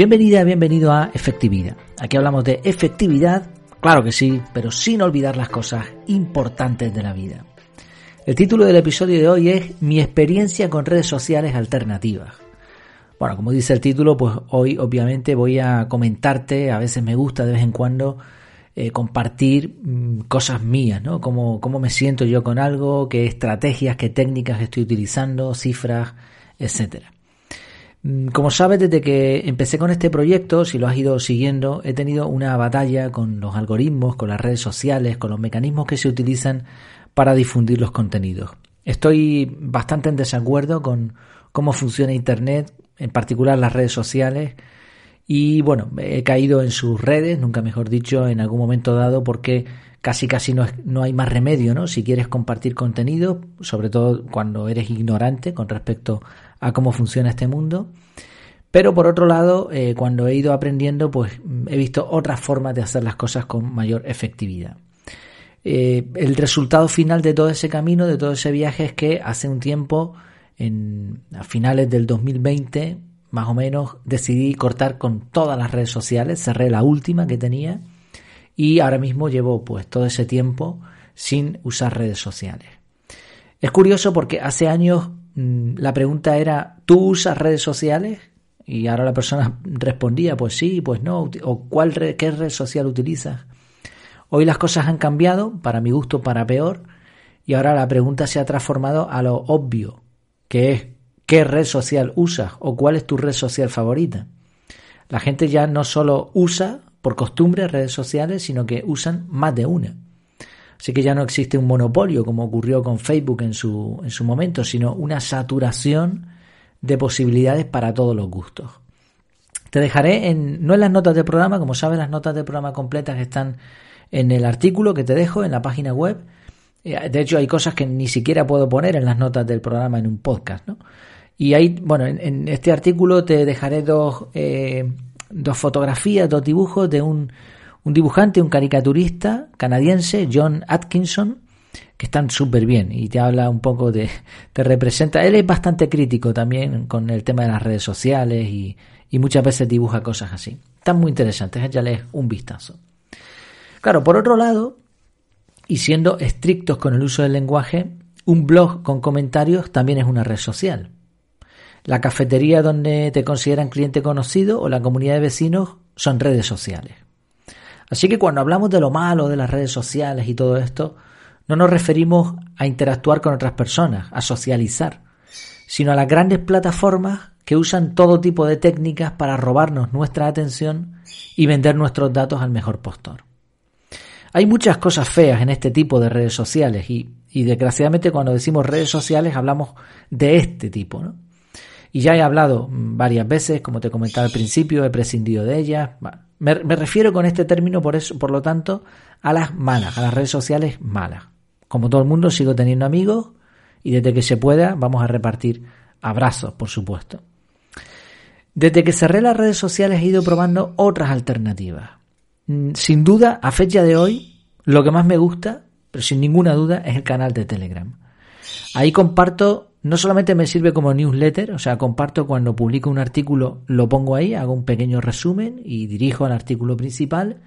Bienvenida, bienvenido a Efectividad. Aquí hablamos de efectividad, claro que sí, pero sin olvidar las cosas importantes de la vida. El título del episodio de hoy es Mi experiencia con redes sociales alternativas. Bueno, como dice el título, pues hoy obviamente voy a comentarte, a veces me gusta de vez en cuando eh, compartir mm, cosas mías, ¿no? Cómo, cómo me siento yo con algo, qué estrategias, qué técnicas estoy utilizando, cifras, etcétera. Mm, como sabes, desde que empecé con este proyecto, si lo has ido siguiendo, he tenido una batalla con los algoritmos, con las redes sociales, con los mecanismos que se utilizan para difundir los contenidos. Estoy bastante en desacuerdo con cómo funciona Internet, en particular las redes sociales, y bueno, he caído en sus redes, nunca mejor dicho, en algún momento dado, porque casi casi no, no hay más remedio, ¿no? Si quieres compartir contenido, sobre todo cuando eres ignorante con respecto a cómo funciona este mundo. Pero por otro lado, eh, cuando he ido aprendiendo, pues he visto otras formas de hacer las cosas con mayor efectividad. Eh, el resultado final de todo ese camino, de todo ese viaje, es que hace un tiempo, en, a finales del 2020, más o menos, decidí cortar con todas las redes sociales, cerré la última que tenía y ahora mismo llevo pues todo ese tiempo sin usar redes sociales. Es curioso porque hace años la pregunta era, ¿tú usas redes sociales? Y ahora la persona respondía, pues sí, pues no, o ¿cuál qué red social utilizas? Hoy las cosas han cambiado, para mi gusto, para peor, y ahora la pregunta se ha transformado a lo obvio, que es ¿qué red social usas o cuál es tu red social favorita? La gente ya no solo usa por costumbre redes sociales, sino que usan más de una. Así que ya no existe un monopolio como ocurrió con Facebook en su, en su momento, sino una saturación de posibilidades para todos los gustos. Te dejaré en, no en las notas del programa, como sabes, las notas del programa completas están en el artículo que te dejo en la página web. Eh, de hecho, hay cosas que ni siquiera puedo poner en las notas del programa en un podcast, ¿no? Y ahí, bueno, en, este artículo te dejaré dos, eh, dos fotografías, dos dibujos de un un dibujante, un caricaturista canadiense, John Atkinson, que están súper bien y te habla un poco de, te representa, él es bastante crítico también con el tema de las redes sociales y, muchas veces dibuja cosas así. Están muy interesantes, ya lees un vistazo. Claro, por otro lado, y siendo estrictos con el uso del lenguaje, un blog con comentarios también es una red social. La cafetería donde te consideran cliente conocido o la comunidad de vecinos son redes sociales. Así que cuando hablamos de lo malo de las redes sociales y todo esto, no nos referimos a interactuar con otras personas, a socializar, sino a las grandes plataformas que usan todo tipo de técnicas para robarnos nuestra atención y vender nuestros datos al mejor postor. Hay muchas cosas feas en este tipo de redes sociales y, desgraciadamente cuando decimos redes sociales hablamos de este tipo, ¿no? Y ya he hablado varias veces, como te comentaba al principio, he prescindido de ellas. Me, refiero con este término, por eso, por lo tanto, a las malas, a las redes sociales malas. Como todo el mundo, sigo teniendo amigos y desde que se pueda vamos a repartir abrazos, por supuesto. Desde que cerré las redes sociales he ido probando otras alternativas. Mm, sin duda, a fecha de hoy, lo que más me gusta, pero sin ninguna duda, es el canal de Telegram. Ahí comparto no solamente me sirve como newsletter, o sea, comparto cuando publico un artículo, lo pongo ahí, hago un pequeño resumen y dirijo al artículo principal,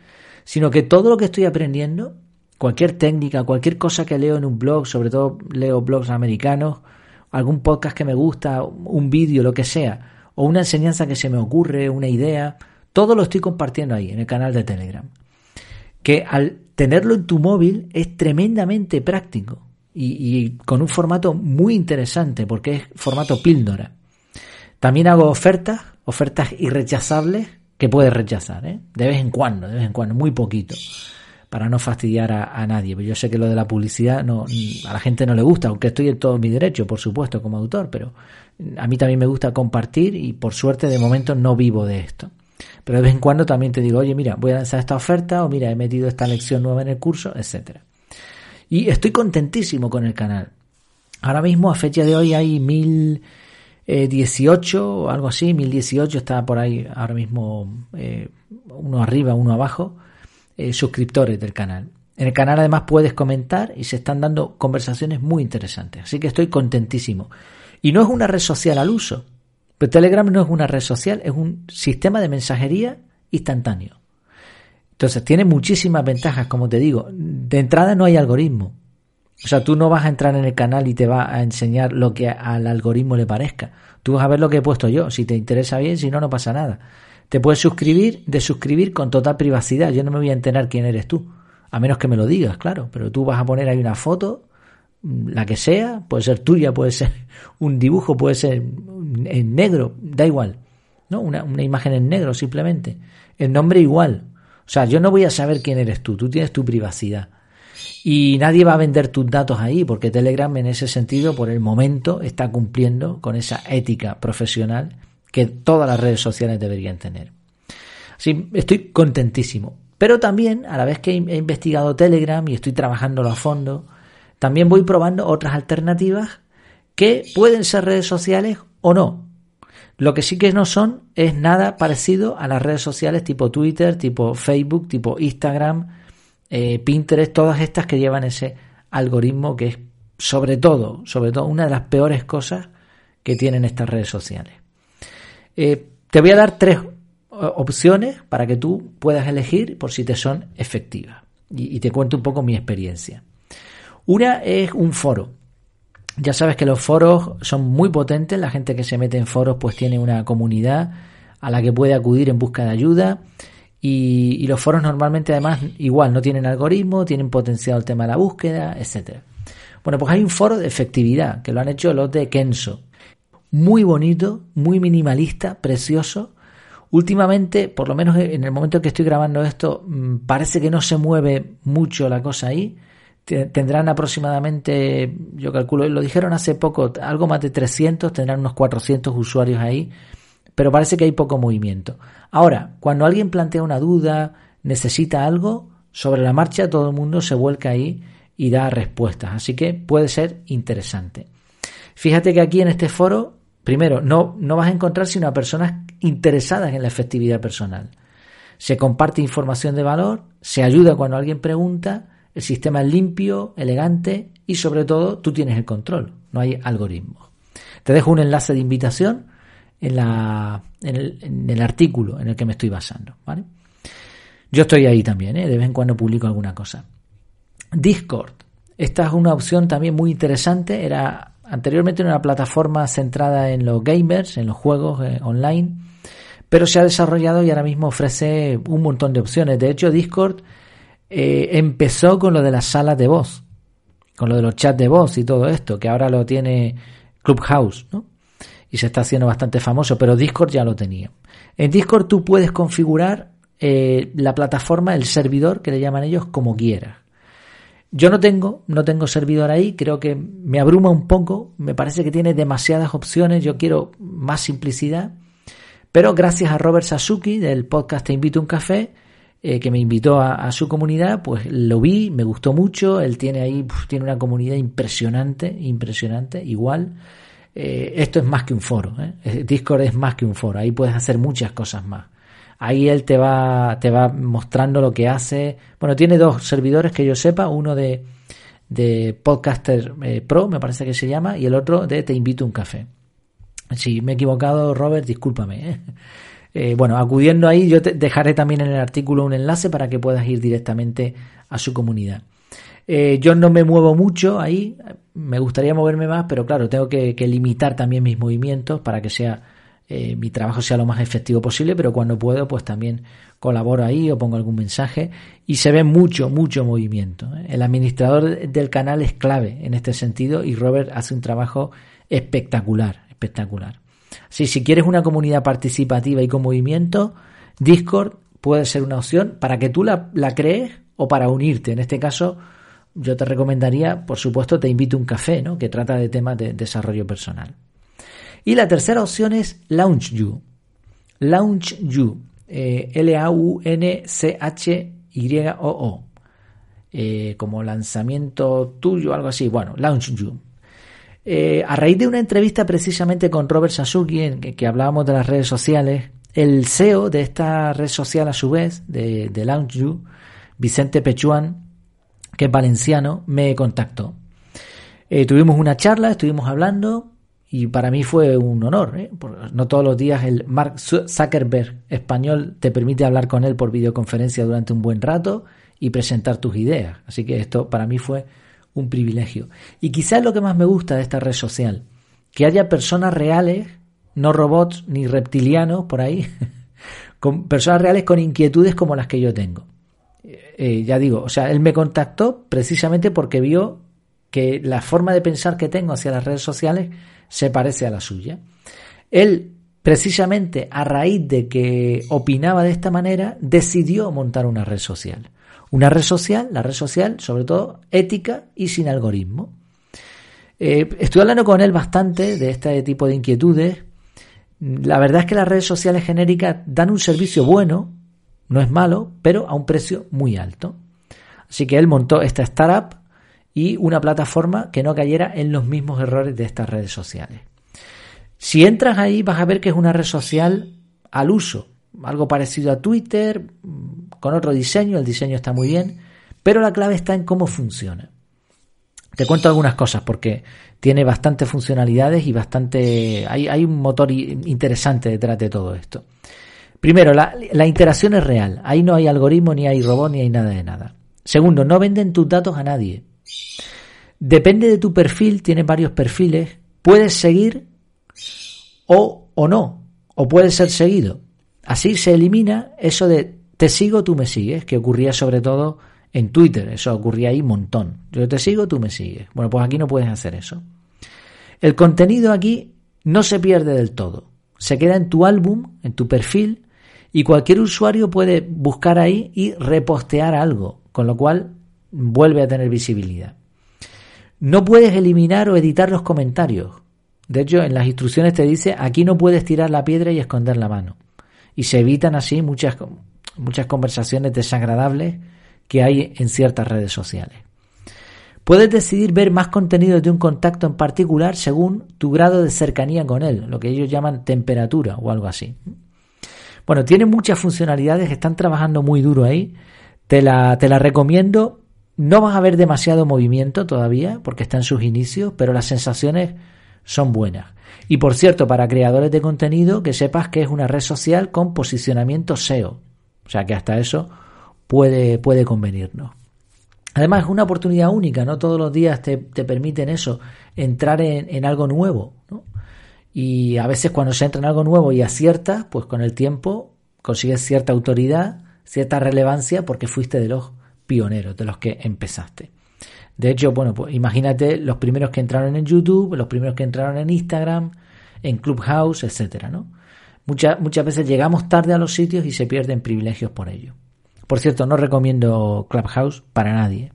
sino que todo lo que estoy aprendiendo, cualquier técnica, cualquier cosa que leo en un blog, sobre todo leo blogs americanos, algún podcast que me gusta, un vídeo, lo que sea, o una enseñanza que se me ocurre, una idea, todo lo estoy compartiendo ahí en el canal de Telegram. Que al tenerlo en tu móvil es tremendamente práctico y, con un formato muy interesante porque es formato píldora. También hago ofertas, ofertas irrechazables que puedes rechazar, ¿eh? de vez en cuando, de vez en cuando, muy poquito, para no fastidiar a, nadie. Yo sé que lo de la publicidad no, a la gente no le gusta, aunque estoy en todo mi derecho, por supuesto, como autor, pero a mí también me gusta compartir y por suerte de momento no vivo de esto. Pero de vez en cuando también te digo, oye, mira, voy a lanzar esta oferta o mira, he metido esta lección nueva en el curso, etcétera. Y estoy contentísimo con el canal. Ahora mismo, a fecha de hoy, hay 1018 o algo así. 1018 está por ahí ahora mismo eh, uno arriba, uno abajo. Eh, suscriptores del canal. En el canal además puedes comentar y se están dando conversaciones muy interesantes. Así que estoy contentísimo. Y no es una red social al uso, Pero Telegram no es una red social, es un sistema de mensajería instantáneo. Entonces tiene muchísimas ventajas, como te digo. De entrada no hay algoritmo. O sea, tú no vas a entrar en el canal y te va a enseñar lo que al algoritmo le parezca. Tú vas a ver lo que he puesto yo. Si te interesa bien, si no, no pasa nada. Te puedes suscribir, de suscribir con total privacidad. Yo no me voy a enterar quién eres tú. A menos que me lo digas, claro. Pero tú vas a poner ahí una foto, la que sea, puede ser tuya, puede ser un dibujo, puede ser en negro, da igual. ¿No? Una, una imagen en negro simplemente. El nombre igual. O sea, yo no voy a saber quién eres tú. Tú tienes tu privacidad. Y nadie va a vender tus datos ahí, porque Telegram en ese sentido, por el momento, está cumpliendo con esa ética profesional que todas las redes sociales deberían tener. Sí, estoy contentísimo. Pero también, a la vez que he investigado Telegram y estoy trabajándolo a fondo, también voy probando otras alternativas que pueden ser redes sociales o no. Lo que sí que no son es nada parecido a las redes sociales tipo Twitter, tipo Facebook, tipo Instagram, eh, Pinterest, todas estas que llevan ese algoritmo que es sobre todo, sobre todo una de las peores cosas que tienen estas redes sociales. Eh, te voy a dar tres opciones para que tú puedas elegir por si te son efectivas. Y te cuento un poco mi experiencia. Una es un foro. Ya sabes que los foros son muy potentes, la gente que se mete en foros pues tiene una comunidad a la que puede acudir en busca de ayuda y, los foros normalmente además igual no tienen algoritmo, tienen potenciado el tema de la búsqueda, etcétera. Bueno, pues hay un foro de efectividad que lo han hecho los de Kenso. Muy bonito, muy minimalista, precioso. Últimamente, por lo menos en el momento en que estoy grabando esto, mm, parece que no se mueve mucho la cosa ahí. Tendrán aproximadamente, yo calculo, lo dijeron hace poco, algo más de 300, tendrán unos 400 usuarios ahí pero parece que hay poco movimiento. Ahora, cuando alguien plantea una duda, necesita algo, sobre la marcha todo el mundo se vuelca ahí y da respuestas, así que puede ser interesante. Fíjate que aquí en este foro, primero, no, no vas a encontrar sino a personas interesadas en la efectividad personal. Se comparte información de valor, se ayuda cuando alguien pregunta, el sistema es limpio, elegante y sobre todo tú tienes el control, no hay algoritmos. Te dejo un enlace de invitación en, la, en, el, en el artículo en el que me estoy basando. ¿vale? Yo estoy ahí también, ¿eh? de vez en cuando publico alguna cosa. Discord. Esta es una opción también muy interesante. Era anteriormente una plataforma centrada en los gamers, en los juegos eh, online, pero se ha desarrollado y ahora mismo ofrece un montón de opciones. De hecho, Discord eh, empezó con lo de las salas de voz, con lo de los chats de voz y todo esto, que ahora lo tiene Clubhouse, ¿no? y se está haciendo bastante famoso, pero Discord ya lo tenía. En Discord tú puedes configurar eh, la plataforma, el servidor que le llaman ellos como quieras. Yo no tengo, no tengo servidor ahí, creo que me abruma un poco, me parece que tiene demasiadas opciones, yo quiero más simplicidad, pero gracias a Robert Sasuki del podcast Te invito a un café, eh, que me invitó a, su comunidad, pues lo vi, me gustó mucho, él tiene ahí, tiene una comunidad impresionante, impresionante, igual. Eh, esto es más que un foro. ¿eh? Discord es más que un foro. Ahí puedes hacer muchas cosas más. Ahí él te va, te va mostrando lo que hace. Bueno, tiene dos servidores que yo sepa, uno de, de Podcaster eh, Pro, me parece que se llama, y el otro de Te invito a un café. Si me he equivocado, Robert, discúlpame. Bueno, acudiendo ahí, yo te dejaré también en el artículo un enlace para que puedas ir directamente a su comunidad. Eh, yo no me muevo mucho ahí, me gustaría moverme más, pero claro, tengo que, limitar también mis movimientos para que sea eh, mi trabajo sea lo más efectivo posible, pero cuando puedo, pues también colaboro ahí o pongo algún mensaje y se ve mucho, mucho movimiento. ¿eh? El administrador del canal es clave en este sentido y Robert hace un trabajo espectacular, espectacular. Sí, si quieres una comunidad participativa y con movimiento, Discord puede ser una opción para que tú la, la crees o para unirte. En este caso, yo te recomendaría, por supuesto, te invito a un café, ¿no? que trata de temas de desarrollo personal. Y la tercera opción es LaunchYou. LaunchYou. Eh, L-A-U-N-C-H-Y-O-O. Eh, como lanzamiento tuyo, algo así. Bueno, LaunchYou. Eh, a raíz de una entrevista precisamente con Robert Sasuki, en que, hablábamos de las redes sociales, el CEO de esta red social, a su vez, de, de LaunchYou, Vicente Pechuan, que es valenciano, me contactó. Eh, tuvimos una charla, estuvimos hablando y para mí fue un honor. ¿eh? No todos los días el Mark Zuckerberg español te permite hablar con él por videoconferencia durante un buen rato y presentar tus ideas. Así que esto para mí fue un privilegio. Y quizás lo que más me gusta de esta red social, que haya personas reales, no robots ni reptilianos por ahí, con personas reales con inquietudes como las que yo tengo. Eh, ya digo, o sea, él me contactó precisamente porque vio que la forma de pensar que tengo hacia las redes sociales se parece a la suya. Él, precisamente a raíz de que opinaba de esta manera, decidió montar una red social. Una red social, la red social, sobre todo ética y sin algoritmo. Eh, estoy hablando con él bastante de este tipo de inquietudes. La verdad es que las redes sociales genéricas dan un servicio bueno, no es malo, pero a un precio muy alto. Así que él montó esta startup y una plataforma que no cayera en los mismos errores de estas redes sociales. Si entras ahí vas a ver que es una red social al uso, algo parecido a Twitter, con otro diseño, el diseño está muy bien, pero la clave está en cómo funciona. Te cuento algunas cosas porque tiene bastantes funcionalidades y bastante. Hay, hay un motor interesante detrás de todo esto. Primero, la, la, interacción es real. Ahí no hay algoritmo, ni hay robot, ni hay nada de nada. Segundo, no venden tus datos a nadie. Depende de tu perfil, tienes varios perfiles, puedes seguir o, o no, o puedes ser seguido. Así se elimina eso de te sigo, tú me sigues, que ocurría sobre todo en Twitter, eso ocurría ahí un montón. Yo te sigo, tú me sigues. Bueno, pues aquí no puedes hacer eso. El contenido aquí no se pierde del todo. Se queda en tu álbum, en tu perfil, y cualquier usuario puede buscar ahí y repostear algo, con lo cual vuelve a tener visibilidad. No puedes eliminar o editar los comentarios. De hecho, en las instrucciones te dice aquí no puedes tirar la piedra y esconder la mano. Y se evitan así muchas, muchas conversaciones desagradables que hay en ciertas redes sociales. Puedes decidir ver más contenido de un contacto en particular según tu grado de cercanía con él, lo que ellos llaman temperatura o algo así. Bueno, tiene muchas funcionalidades, están trabajando muy duro ahí. Te la, te la recomiendo no vas a ver demasiado movimiento todavía porque está en sus inicios, pero las sensaciones son buenas. Y por cierto, para creadores de contenido, que sepas que es una red social con posicionamiento SEO. O sea que hasta eso puede, puede convenirnos. Además, es una oportunidad única, no todos los días te, permiten eso, entrar en, en algo nuevo. ¿no? Y a veces cuando se entra en algo nuevo y aciertas, pues con el tiempo consigues cierta autoridad, cierta relevancia porque fuiste de los pioneros, de los que empezaste. De hecho, bueno, pues imagínate los primeros que entraron en YouTube, los primeros que entraron en Instagram, en Clubhouse, etcétera, ¿no? Muchas, muchas veces llegamos tarde a los sitios y se pierden privilegios por ello. Por cierto, no recomiendo Clubhouse para nadie.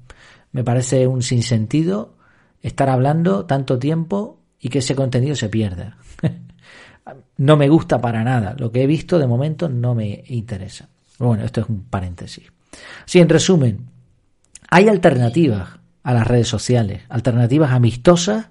Me parece un sinsentido estar hablando tanto tiempo y que ese contenido se pierda. no me gusta para nada. Lo que he visto de momento no me interesa. Bueno, esto es un paréntesis. Sí, en resumen, hay alternativas a las redes sociales, alternativas amistosas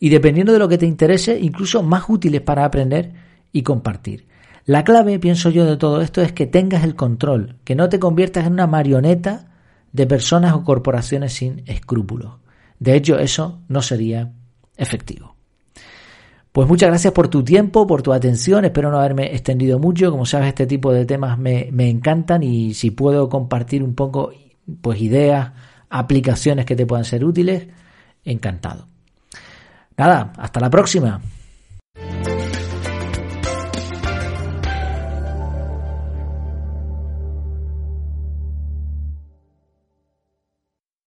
y dependiendo de lo que te interese, incluso más útiles para aprender y compartir. La clave, pienso yo, de todo esto es que tengas el control, que no te conviertas en una marioneta de personas o corporaciones sin escrúpulos. De hecho, eso no sería efectivo. Pues muchas gracias por tu tiempo, por tu atención. Espero no haberme extendido mucho. Como sabes, este tipo de temas me, me encantan y si puedo compartir un poco pues ideas, aplicaciones que te puedan ser útiles, encantado. Nada, hasta la próxima.